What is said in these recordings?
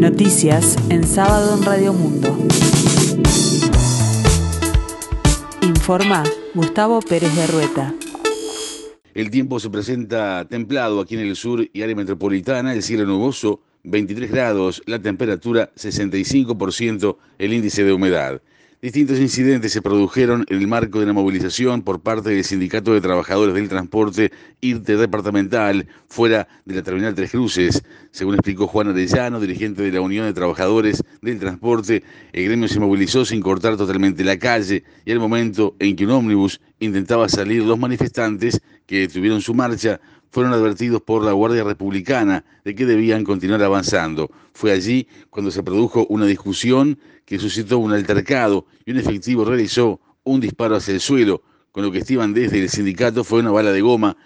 Noticias en sábado en Radio Mundo. Informa Gustavo Pérez de Rueta. El tiempo se presenta templado aquí en el sur y área metropolitana, el cielo nuboso, 23 grados, la temperatura 65%, el índice de humedad. Distintos incidentes se produjeron en el marco de la movilización por parte del Sindicato de Trabajadores del Transporte Interdepartamental fuera de la Terminal Tres Cruces. Según explicó Juan Arellano, dirigente de la Unión de Trabajadores del Transporte, el gremio se movilizó sin cortar totalmente la calle y al momento en que un ómnibus intentaba salir, los manifestantes que detuvieron su marcha fueron advertidos por la Guardia Republicana de que debían continuar avanzando. Fue allí cuando se produjo una discusión que suscitó un altercado y un efectivo realizó un disparo hacia el suelo, con lo que estiman desde el sindicato fue una bala de goma,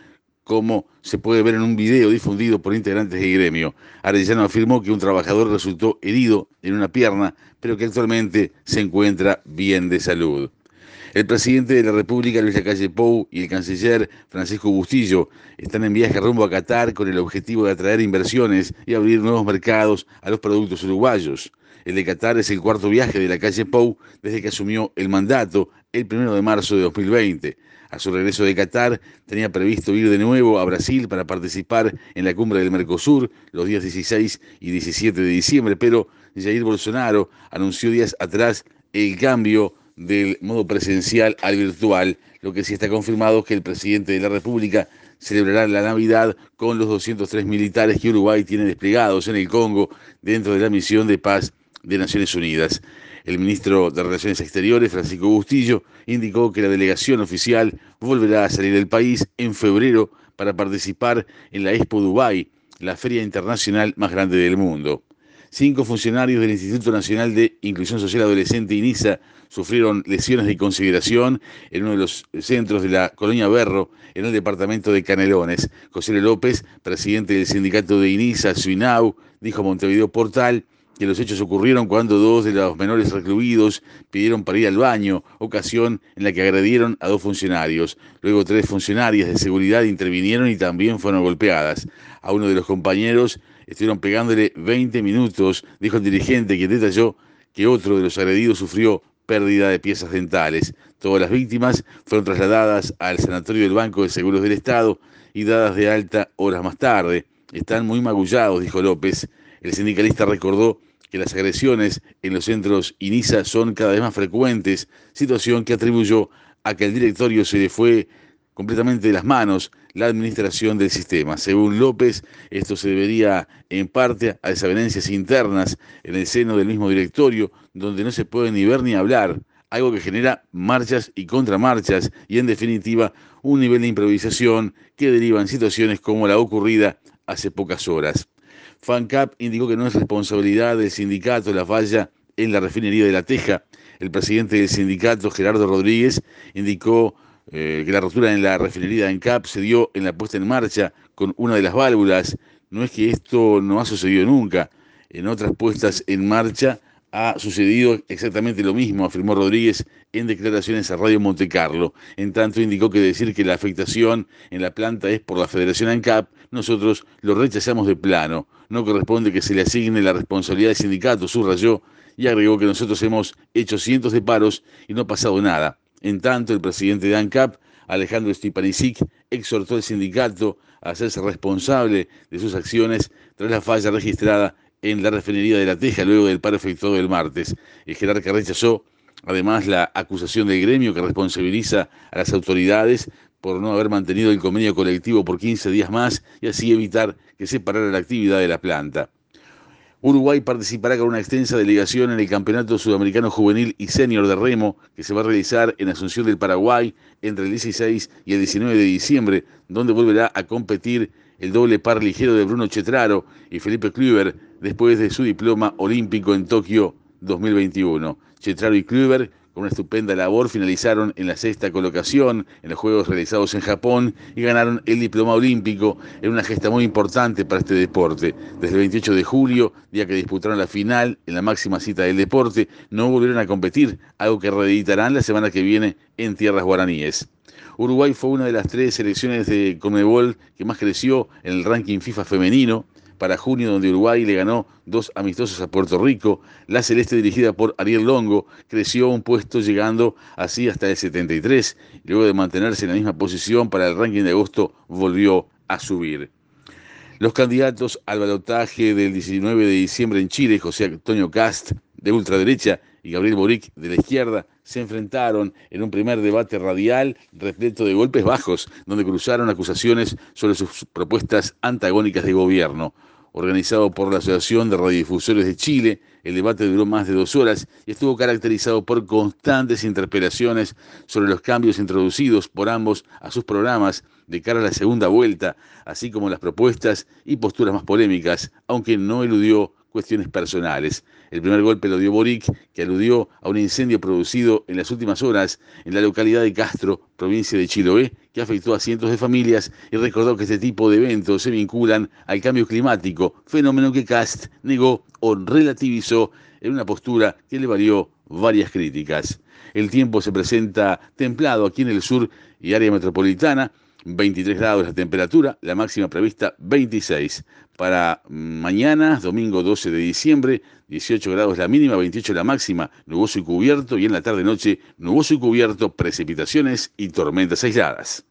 como se puede ver en un video difundido por integrantes del gremio. Arellano afirmó que un trabajador resultó herido en una pierna, pero que actualmente se encuentra bien de salud. El presidente de la República, Luis Lacalle Pou, y el canciller Francisco Bustillo están en viaje rumbo a Qatar con el objetivo de atraer inversiones y abrir nuevos mercados a los productos uruguayos. El de Qatar es el cuarto viaje de la calle Pou desde que asumió el mandato el primero de marzo de 2020. A su regreso de Qatar, tenía previsto ir de nuevo a Brasil para participar en la cumbre del Mercosur los días 16 y 17 de diciembre, pero Jair Bolsonaro anunció días atrás el cambio del modo presencial al virtual, lo que sí está confirmado es que el presidente de la República celebrará la Navidad con los 203 militares que Uruguay tiene desplegados en el Congo dentro de la misión de paz de Naciones Unidas. El ministro de Relaciones Exteriores, Francisco Bustillo, indicó que la delegación oficial volverá a salir del país en febrero para participar en la Expo Dubai, la feria internacional más grande del mundo. Cinco funcionarios del Instituto Nacional de Inclusión Social Adolescente INISA sufrieron lesiones de consideración en uno de los centros de la colonia Berro, en el departamento de Canelones. José López, presidente del sindicato de INISA, Suinau, dijo a Montevideo Portal que los hechos ocurrieron cuando dos de los menores recluidos pidieron para ir al baño, ocasión en la que agredieron a dos funcionarios. Luego tres funcionarias de seguridad intervinieron y también fueron golpeadas. A uno de los compañeros estuvieron pegándole 20 minutos, dijo el dirigente, que detalló que otro de los agredidos sufrió pérdida de piezas dentales. Todas las víctimas fueron trasladadas al sanatorio del Banco de Seguros del Estado y dadas de alta horas más tarde. Están muy magullados, dijo López. El sindicalista recordó que las agresiones en los centros INISA son cada vez más frecuentes, situación que atribuyó a que el directorio se le fue completamente de las manos la administración del sistema. Según López, esto se debería en parte a desavenencias internas en el seno del mismo directorio, donde no se puede ni ver ni hablar, algo que genera marchas y contramarchas y en definitiva un nivel de improvisación que deriva en situaciones como la ocurrida hace pocas horas. FANCAP indicó que no es responsabilidad del sindicato la falla en la refinería de La Teja. El presidente del sindicato, Gerardo Rodríguez, indicó eh, que la rotura en la refinería en CAP se dio en la puesta en marcha con una de las válvulas. No es que esto no ha sucedido nunca. En otras puestas en marcha ha sucedido exactamente lo mismo, afirmó Rodríguez en declaraciones a Radio Monte Carlo. En tanto, indicó que decir que la afectación en la planta es por la Federación ANCAP, nosotros lo rechazamos de plano. No corresponde que se le asigne la responsabilidad del sindicato, subrayó, y agregó que nosotros hemos hecho cientos de paros y no ha pasado nada. En tanto, el presidente de ANCAP, Alejandro Stipanisic, exhortó al sindicato a hacerse responsable de sus acciones tras la falla registrada en la refinería de La Teja luego del paro efectuado el martes. El jerarca rechazó además la acusación del gremio que responsabiliza a las autoridades por no haber mantenido el convenio colectivo por 15 días más y así evitar que se parara la actividad de la planta. Uruguay participará con una extensa delegación en el Campeonato Sudamericano Juvenil y Senior de Remo, que se va a realizar en Asunción del Paraguay entre el 16 y el 19 de diciembre, donde volverá a competir el doble par ligero de Bruno Chetraro y Felipe Kluber después de su diploma olímpico en Tokio 2021. Chetraro y Kluber con una estupenda labor finalizaron en la sexta colocación en los Juegos realizados en Japón y ganaron el diploma olímpico en una gesta muy importante para este deporte. Desde el 28 de julio, día que disputaron la final en la máxima cita del deporte, no volvieron a competir, algo que reeditarán la semana que viene en tierras guaraníes. Uruguay fue una de las tres selecciones de Conmebol que más creció en el ranking FIFA femenino para junio, donde Uruguay le ganó dos amistosos a Puerto Rico. La celeste, dirigida por Ariel Longo, creció un puesto llegando así hasta el 73. Luego de mantenerse en la misma posición para el ranking de agosto, volvió a subir. Los candidatos al balotaje del 19 de diciembre en Chile, José Antonio Cast, de ultraderecha, y Gabriel Boric, de la izquierda, se enfrentaron en un primer debate radial repleto de golpes bajos, donde cruzaron acusaciones sobre sus propuestas antagónicas de gobierno. Organizado por la Asociación de Radiodifusores de Chile, el debate duró más de dos horas y estuvo caracterizado por constantes interpelaciones sobre los cambios introducidos por ambos a sus programas de cara a la segunda vuelta, así como las propuestas y posturas más polémicas, aunque no eludió cuestiones personales. El primer golpe lo dio Boric, que aludió a un incendio producido en las últimas horas en la localidad de Castro, provincia de Chiloé, que afectó a cientos de familias y recordó que este tipo de eventos se vinculan al cambio climático, fenómeno que Cast negó o relativizó en una postura que le valió varias críticas. El tiempo se presenta templado aquí en el sur y área metropolitana, 23 grados la temperatura, la máxima prevista 26. Para mañana, domingo 12 de diciembre, 18 grados la mínima, 28 la máxima, nuboso y cubierto, y en la tarde-noche, nuboso y cubierto, precipitaciones y tormentas aisladas.